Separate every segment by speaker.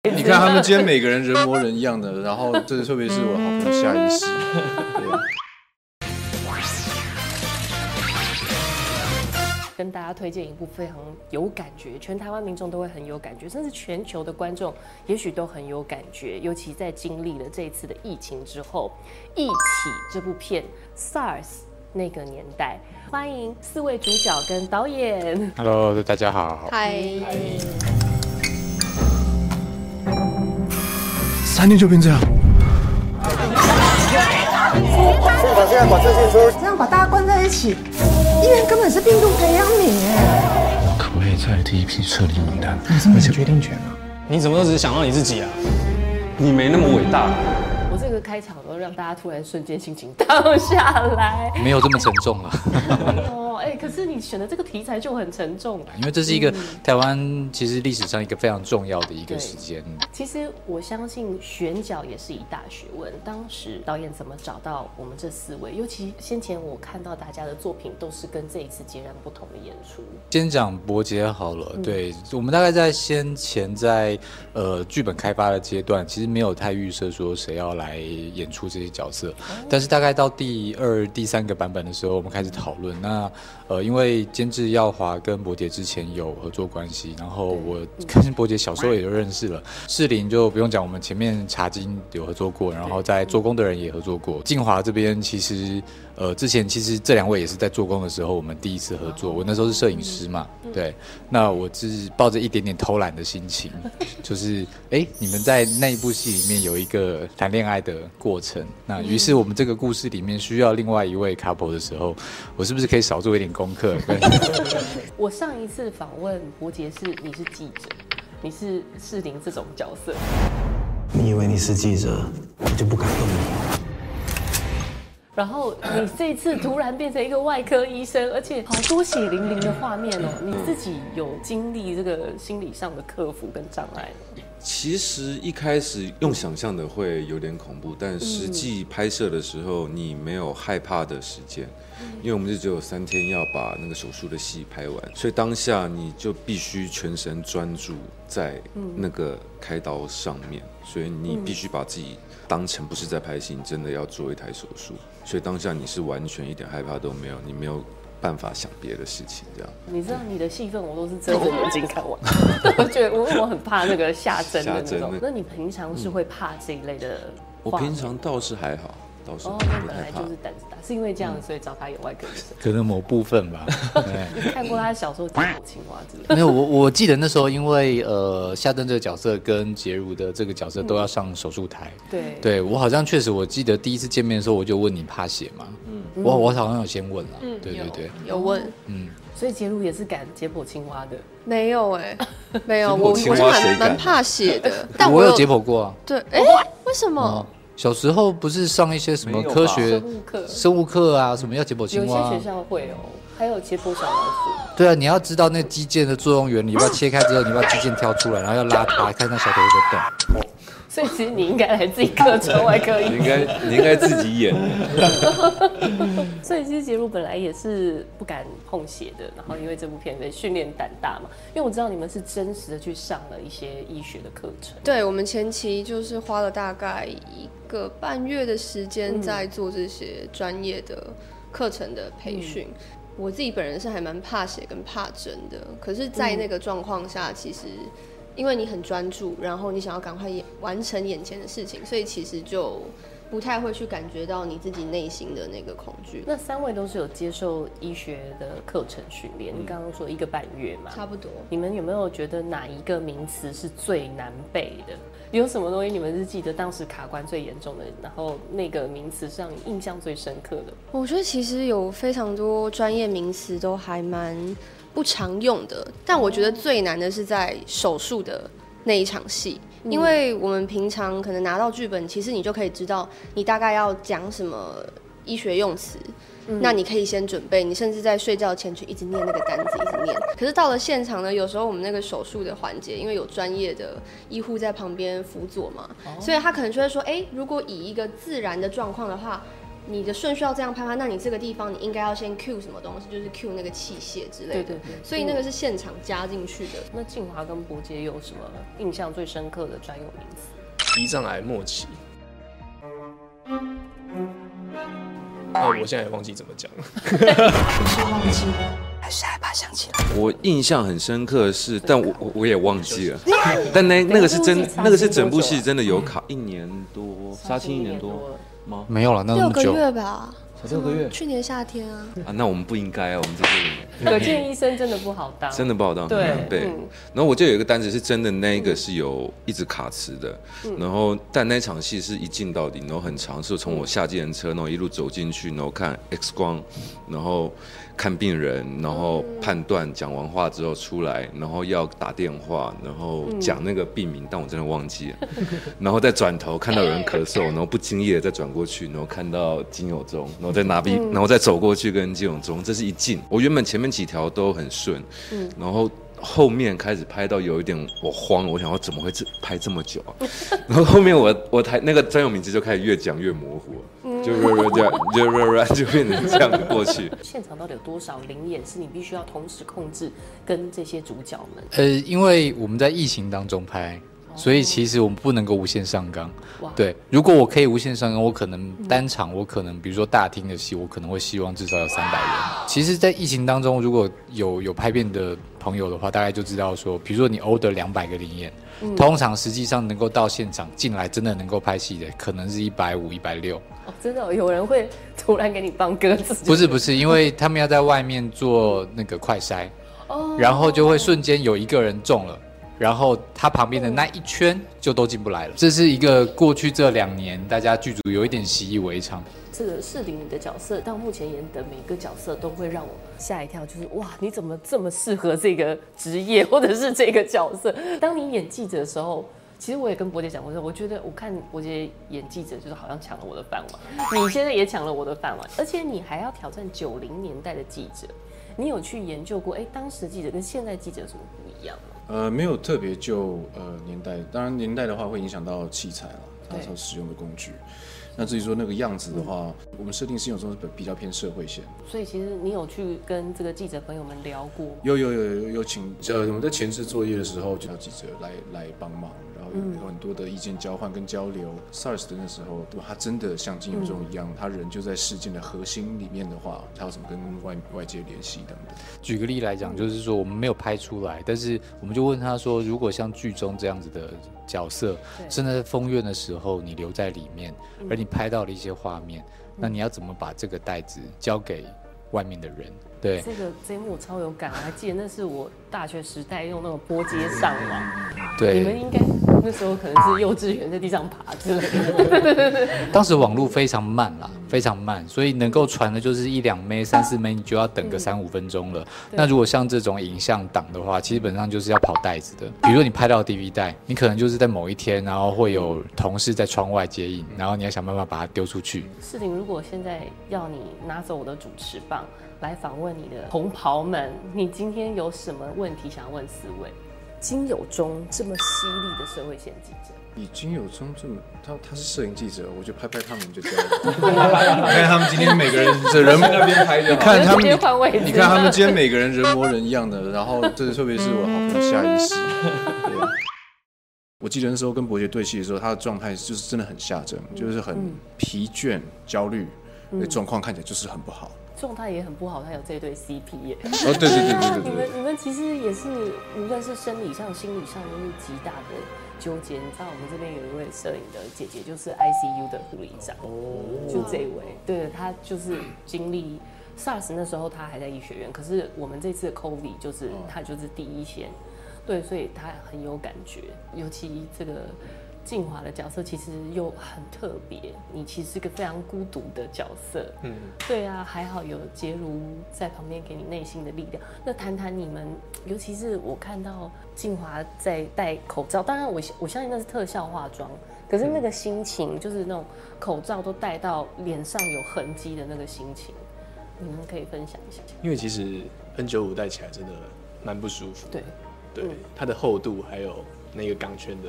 Speaker 1: 你看他们今天每个人人模人样的，然后这特别是我的好朋友夏医师，
Speaker 2: 跟大家推荐一部非常有感觉，全台湾民众都会很有感觉，甚至全球的观众也许都很有感觉。尤其在经历了这一次的疫情之后，《一起》这部片 SARS 那个年代，欢迎四位主角跟导演。
Speaker 3: Hello，大家好。
Speaker 4: 嗨，
Speaker 1: 三天就变这样，
Speaker 5: 现场现在管制进出。
Speaker 6: 这样把大家关在一起，医院根本是病毒培养皿哎！
Speaker 1: 可不可以在第一批撤离名单？
Speaker 6: 你是没有决定权啊！
Speaker 7: 你怎么都只是想到你自己啊？你没那么伟大。
Speaker 2: 我这个开场都让大家突然瞬间心情 荡下来。
Speaker 3: 没有这么沉重了，
Speaker 2: 哦，哎、可是你选的这个题材就很沉重。
Speaker 3: 因为这是一个台湾其实历史上一个非常重要的一个时间。
Speaker 2: 其实我相信选角也是一大学问。当时导演怎么找到我们这四位？尤其先前我看到大家的作品都是跟这一次截然不同的演出。
Speaker 3: 先讲伯杰好了，
Speaker 2: 嗯
Speaker 3: 对我们大概在先前在呃剧本开发的阶段，其实没有太预设说谁要来演出这些角色，但是大概到第二、第三个版本的时候，我们开始讨论。那呃，因为监制耀华跟伯杰之前有合作关系，然后我跟 伯杰小时候也就认识了，士林就不用讲，我们前面茶金有合作过，然后在做工的人也合作过。静华这边其实呃之前其实这两位也是在做工的时候我们第一次合作，我那时候是摄影师嘛，对，那我是抱着一点点偷懒的心情，就是哎、诶你们在那一部戏里面有一个谈恋爱的过程，那于是我们这个故事里面需要另外一位 couple 的时候，我是不是可以少做一点功课？
Speaker 2: 我上一次访问伯杰是你是记者，你是士林这种角色，
Speaker 5: 你以为你是记者，我就不敢动你。
Speaker 2: 然后你这次突然变成一个外科医生，而且好多血淋淋的画面哦，你自己有经历这个心理上的克服跟障碍吗？
Speaker 8: 其实一开始用想象的会有点恐怖，但实际拍摄的时候，你没有害怕的时间，因为我们就只有三天要把那个手术的戏拍完，所以当下你就必须全神专注在那个开刀上面，所以你必须把自己当成不是在拍戏，你真的要做一台手术，所以当下你是完全一点害怕都没有，你没有办法想别的事情，这样。
Speaker 2: 你知道你的戏份我都是睁着眼睛看完，我觉得我我很怕那个下针的那种
Speaker 8: 那。
Speaker 2: 你平常是会怕这一类的？
Speaker 8: 我平常倒是还好，倒是
Speaker 2: 哦，
Speaker 8: 不
Speaker 2: 那本来就。是胆子大，是因为这样所以找他演外科医生。
Speaker 3: 可能某部分吧。
Speaker 2: 看过他小时候解剖青蛙之类的？
Speaker 3: 没有，我我记得那时候，因为呃，夏登这个角色跟杰如的这个角色都要上手术台。
Speaker 2: 对
Speaker 3: 对我好像确实，我记得第一次见面的时候，我就问你怕血吗？嗯，我我好像有先问了。对对对，
Speaker 4: 有问
Speaker 3: 嗯，
Speaker 2: 所以杰如也是敢解剖青蛙的。
Speaker 4: 没有哎、没有，我我是蛮蛮怕血的，但
Speaker 3: 我有
Speaker 4: 有
Speaker 3: 解剖过啊。
Speaker 4: 对，哎、为什么
Speaker 3: 哦？，小时候不是上一些什么科学
Speaker 2: 生物课
Speaker 3: 生物课啊，什么要解剖
Speaker 2: 有些
Speaker 3: 青蛙啊？
Speaker 2: 学校会哦，还有解剖小老鼠。
Speaker 3: 对啊，你要知道那肌腱的作用原理，你把它切开之后，你把肌腱挑出来，然后要拉它，看那小腿会不会动。
Speaker 2: 所以其实你应该来自己课程外科医
Speaker 8: 你应该你应该自己演。
Speaker 2: 所以其实杰如本来也是不敢碰血的，然后因为这部片在训练胆大嘛，因为我知道你们是真实的去上了一些医学的课程。
Speaker 4: 对我们前期就是花了大概一个半月的时间在做这些专业的课程的培训。我自己本人是还蛮怕血跟怕针的，可是，在那个状况下，其实因为你很专注，然后你想要赶快完成眼前的事情，所以其实就不太会去感觉到你自己内心的那个恐惧。
Speaker 2: 那三位都是有接受医学的课程训练，你刚刚说一个半月嘛，
Speaker 4: 差不多。
Speaker 2: 你们有没有觉得哪一个名词是最难背的？有什么东西你们是记得当时卡关最严重的，然后那个名词是让你印象最深刻的？
Speaker 4: 我觉得其实有非常多专业名词都还蛮不常用的，但我觉得最难的是在手术的那一场戏，因为我们平常可能拿到剧本，其实你就可以知道你大概要讲什么医学用词。那你可以先准备，你甚至在睡觉前去一直念那个单子，一直念。可是到了现场呢，有时候我们那个手术的环节，因为有专业的医护在旁边辅佐嘛，所以他可能就会说，哎、如果以一个自然的状况的话，你的顺序要这样拍拍，那你这个地方你应该要先 cue 什么东西，就是 cue 那个器械之类的。
Speaker 2: 对对对
Speaker 4: 所以那个是现场加进去的。
Speaker 2: 那静华跟伯杰有什么印象最深刻的专有名词？
Speaker 9: 胰脏癌末期。那我现在也忘记怎么讲了。
Speaker 6: 是忘记还是害怕想起来？
Speaker 8: 我印象很深刻的是，但我我我也忘记了，但那那个是真，那个是整部戏真的有卡一年多，杀青一年多吗？
Speaker 3: 没有了，那
Speaker 4: 六个
Speaker 3: 久。
Speaker 4: 月吧，
Speaker 8: 才六个月。
Speaker 4: 去年夏天啊。
Speaker 8: 啊，那我们不应该啊，我们这些
Speaker 2: 可见医生真的不好当，
Speaker 8: 真的不好当。
Speaker 2: 对。
Speaker 8: 对。
Speaker 2: 嗯。
Speaker 8: 然后我就有一个单子是真的，那一个是有一直卡词的，
Speaker 2: 嗯。
Speaker 8: 然后但那场戏是一进到底，然后很长，是从我下计程车，然后一路走进去，然后看 X 光，然后看病人，然后判断，讲完话之后出来，然后要打电话，然后讲那个病名，但我真的忘记了，然后再转头看到有人咳嗽，然后不经意的再转过去，然后看到金友中，然后再拿笔，然后再走过去跟金永中，这是一进。我原本前面几条都很顺，嗯然后。后面开始拍到有一点我慌了，我想我怎么会这拍这么久啊？然后后面我我台那个专有名字就开始越讲越模糊了，就这样就就就变成这样子过去。
Speaker 2: 现场到底有多少灵眼是你必须要同时控制跟这些主角们？
Speaker 3: 呃，因为我们在疫情当中拍，所以其实我们不能够无限上纲。对，如果我可以无限上纲，我可能单场，我可能比如说大厅的戏，我可能会希望至少有三百人。其实，在疫情当中，如果有有拍片的朋友的话，大概就知道说，比如说你 order 两百个灵眼，通常实际上能够到现场进来，真的能够拍戏的，可能是一百五、一百六。
Speaker 2: 哦，真的哦、有人会突然给你放鸽子？
Speaker 3: 不是不是，因为他们要在外面做那个快筛，
Speaker 2: 哦
Speaker 3: 然后就会瞬间有一个人中了，然后他旁边的那一圈就都进不来了。这是一个过去这两年大家剧组有一点习以为常。
Speaker 2: 这个适龄的角色到目前演的每个角色都会让我吓一跳，就是哇，你怎么这么适合这个职业或者是这个角色？当你演记者的时候。其实我也跟伯杰讲过，说我觉得我看伯杰演记者，就是好像抢了我的饭碗。你现在也抢了我的饭碗，而且你还要挑战九零年代的记者。你有去研究过，哎，当时记者跟现在记者有什么不一样吗？
Speaker 1: 呃，没有特别就呃年代，当然年代的话会影响到器材了，它
Speaker 2: 对
Speaker 1: 所使用的工具。那至于说那个样子的话，我们设定是有时候是比较偏社会线。
Speaker 2: 所以其实你有去跟这个记者朋友们聊过，
Speaker 1: 有有有有有请呃我们在前置作业的时候，就要记者来来帮忙，然后有有很多的意见交换跟交流。SARS 的那时候，如果他真的像金永中一样，他人就在事件的核心里面的话，他要怎么跟外外界联系等等。
Speaker 3: 举个例来讲，就是说我们没有拍出来，但是我们就问他说，如果像剧中这样子的角色，
Speaker 2: 对。
Speaker 3: 真的在封院的时候你留在里面，而你拍到了一些画面，那你要怎么把这个袋子交给外面的人？对，
Speaker 2: 这个这一幕我超有感，我还记得那是我大学时代用那个拨接上网，
Speaker 3: 对。
Speaker 2: 你们应该那时候可能是幼稚园在地上爬之类的。
Speaker 3: 当时网络非常慢啦，非常慢，所以能够传的就是一两枚、三四枚，你就要等个三五分钟了。那如果像这种影像档的话，基本上就是要跑袋子的。比如说你拍到 DV 带，你可能就是在某一天，然后会有同事在窗外接应，然后你要想办法把它丢出去。
Speaker 2: 世林，如果现在要你拿走我的主持棒来访问你的同袍们，你今天有什么问题想要问四位？金友中这么犀利的社会线记者，
Speaker 1: 以金友中这么，他他是摄影记者，我就拍拍他们就这样。你看他们今天每个人这人那边拍的，你看他们你看他们今天每个人人模人样的，然后这特别是我好朋友夏医师，我记得那时候跟伯爵对戏的时候，他的状态就是真的很下降，就是很疲倦、焦虑，那状况看起来就是很不好。
Speaker 2: 状态也很不好，他有这对 CP 耶。
Speaker 1: 哦，对对对对对
Speaker 2: 你们你们其实也是，无论是生理上、心理上，都是极大的纠结。你知道我们这边有一位摄影的姐姐，就是 ICU 的护理长，就这位，对，她就是经历 SARS 那时候，她还在医学院，可是我们这次的 COVID 就是她就是第一线，对，所以她很有感觉，尤其这个。静华的角色其实又很特别，你其实是个非常孤独的角色，
Speaker 9: 嗯，
Speaker 2: 对啊，还好有杰如在旁边给你内心的力量。那谈谈你们，尤其是我看到静华在戴口罩，当然我我相信那是特效化妆，可是那个心情，就是那种口罩都戴到脸上有痕迹的那个心情，你们可以分享一下。
Speaker 9: 因为其实 N 九五戴起来真的蛮不舒服。
Speaker 2: 对，
Speaker 9: 对
Speaker 2: 嗯，
Speaker 9: 它的厚度还有那个钢圈的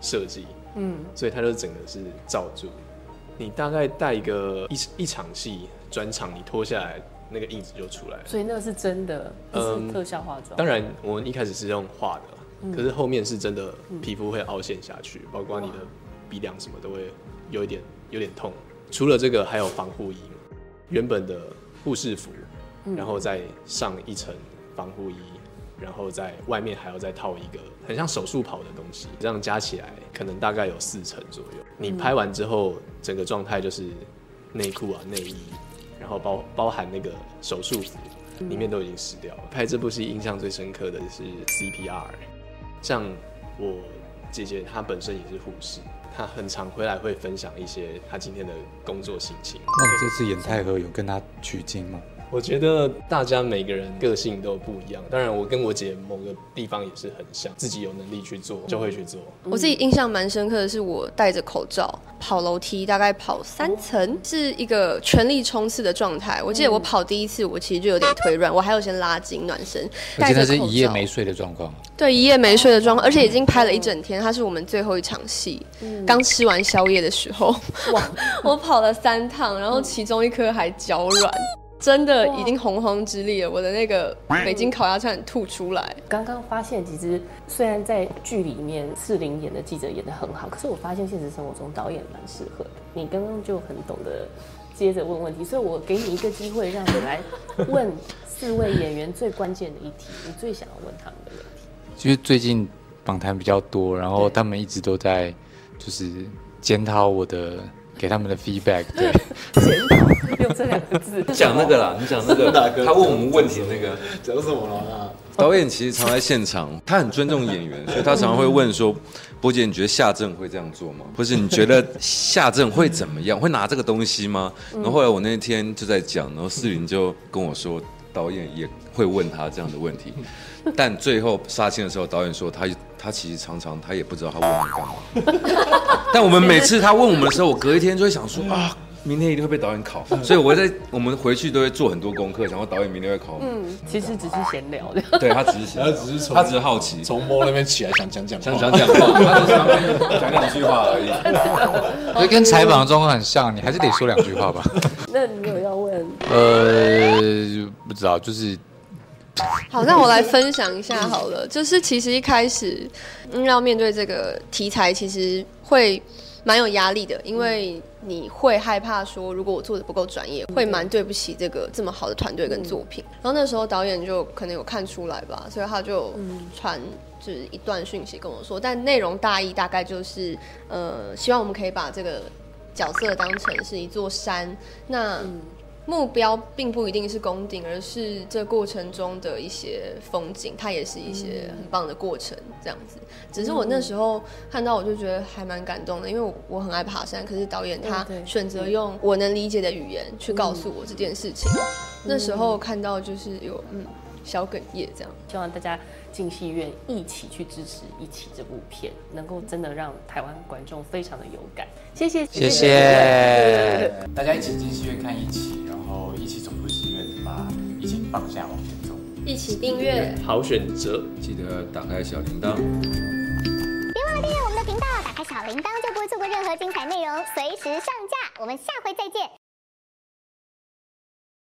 Speaker 9: 设计，
Speaker 2: 嗯，
Speaker 9: 所以它就整个是罩住。你大概带一个一一场戏专场，你脱下来那个印子就出来了。
Speaker 2: 所以那个是真的，不是
Speaker 9: 嗯
Speaker 2: 特效化妆。
Speaker 9: 当然，我们一开始是用画的，可是后面是真的皮肤会凹陷下去，包括你的鼻梁什么都会有一点有点痛。除了这个，还有防护衣，原本的护士服，然后再上一层防护衣，然后在外面还要再套一个很像手术袍的东西，这样加起来可能大概有四成左右。你拍完之后，整个状态就是内裤啊、内衣，然后包包含那个手术服，里面都已经湿掉了。拍这部戏印象最深刻的是 CPR，像我姐姐她本身也是护士，她很常回来会分享一些她今天的工作心情。
Speaker 3: 那你这次演太和有跟他取经吗？
Speaker 9: 我觉得大家每个人个性都不一样，当然我跟我姐某个地方也是很像，自己有能力去做就会去做。
Speaker 4: 我自己印象蛮深刻的是，我戴着口罩跑楼梯，大概跑三层，是一个全力冲刺的状态。我记得我跑第一次，我其实就有点腿软，我还有先拉筋暖身，
Speaker 3: 我记得是一夜没睡的状况。
Speaker 4: 对，一夜没睡的状况，而且已经拍了一整天，它是我们最后一场戏。刚吃完宵夜的时候，哇，我跑了三趟，然后其中一颗还脚软，真的已经洪荒之力了。我的那个北京烤鸭差点吐出来。
Speaker 2: 刚刚发现，其实虽然在剧里面四零演的记者演的很好，可是我发现现实生活中导演蛮适合的。你刚刚就很懂得接着问问题，所以我给你一个机会，让你来问四位演员最关键的一题，你最想要问他们的问题。
Speaker 3: 其实最近访谈比较多，然后他们一直都在就是检讨我的给他们的 feedback。对，
Speaker 2: 检讨用这两个字
Speaker 8: 讲那个啦，你讲那个，他问我们问题那个
Speaker 1: 讲什么了？
Speaker 8: 导演其实常在现场，他很尊重演员，所以他常常会问说：“波姐，你觉得夏正会这样做吗？或是你觉得夏正会怎么样？会拿这个东西吗？”然后后来我那天就在讲，然后四林就跟我说，导演也会问他这样的问题，但最后杀青的时候，导演说他他其实常常他也不知道他问我们干嘛。但我们每次他问我们的时候，我隔一天就会想说啊。明天一定会被导演考，所以我在我们回去都会做很多功课，想说导演明天会考我们。
Speaker 2: 嗯，其实只是闲聊的。
Speaker 8: 对他只是想
Speaker 1: 他只是从
Speaker 8: 他只是好奇，
Speaker 1: 从摸那边起来想讲讲话，
Speaker 8: 想讲讲话，他只是想讲两句话而已。
Speaker 3: 所以跟采访的状况很像，你还是得说两句话吧。
Speaker 2: 那你有要问？
Speaker 3: 呃，不知道，就是
Speaker 4: 好，那我来分享一下好了。就是其实一开始，嗯，要面对这个题材，其实会蛮有压力的，因为你会害怕说，如果我做的不够专业，会蛮对不起这个这么好的团队跟作品。然后那时候导演就可能有看出来吧，所以他就传就是一段讯息跟我说，但内容大意大概就是，呃，希望我们可以把这个角色当成是一座山，那。目标并不一定是攻顶，而是这过程中的一些风景，它也是一些很棒的过程，这样子。只是我那时候看到，我就觉得还蛮感动的，因为我我很爱爬山，可是导演他选择用我能理解的语言去告诉我这件事情。那时候看到就是有嗯小哽咽这样。
Speaker 2: 希望大家进戏院一起去支持《一起》这部片，能够真的让台湾观众非常的有感。谢谢，
Speaker 3: 谢谢大家一起进戏院看一起，然后一起走出戏院，把疫情放下往前走。
Speaker 4: 一起订阅。
Speaker 9: 好选择。
Speaker 8: 记得打开小铃铛。
Speaker 10: 别忘了订阅我们的频道，打开小铃铛就不会错过任何精彩内容，随时上架。我们下回再见。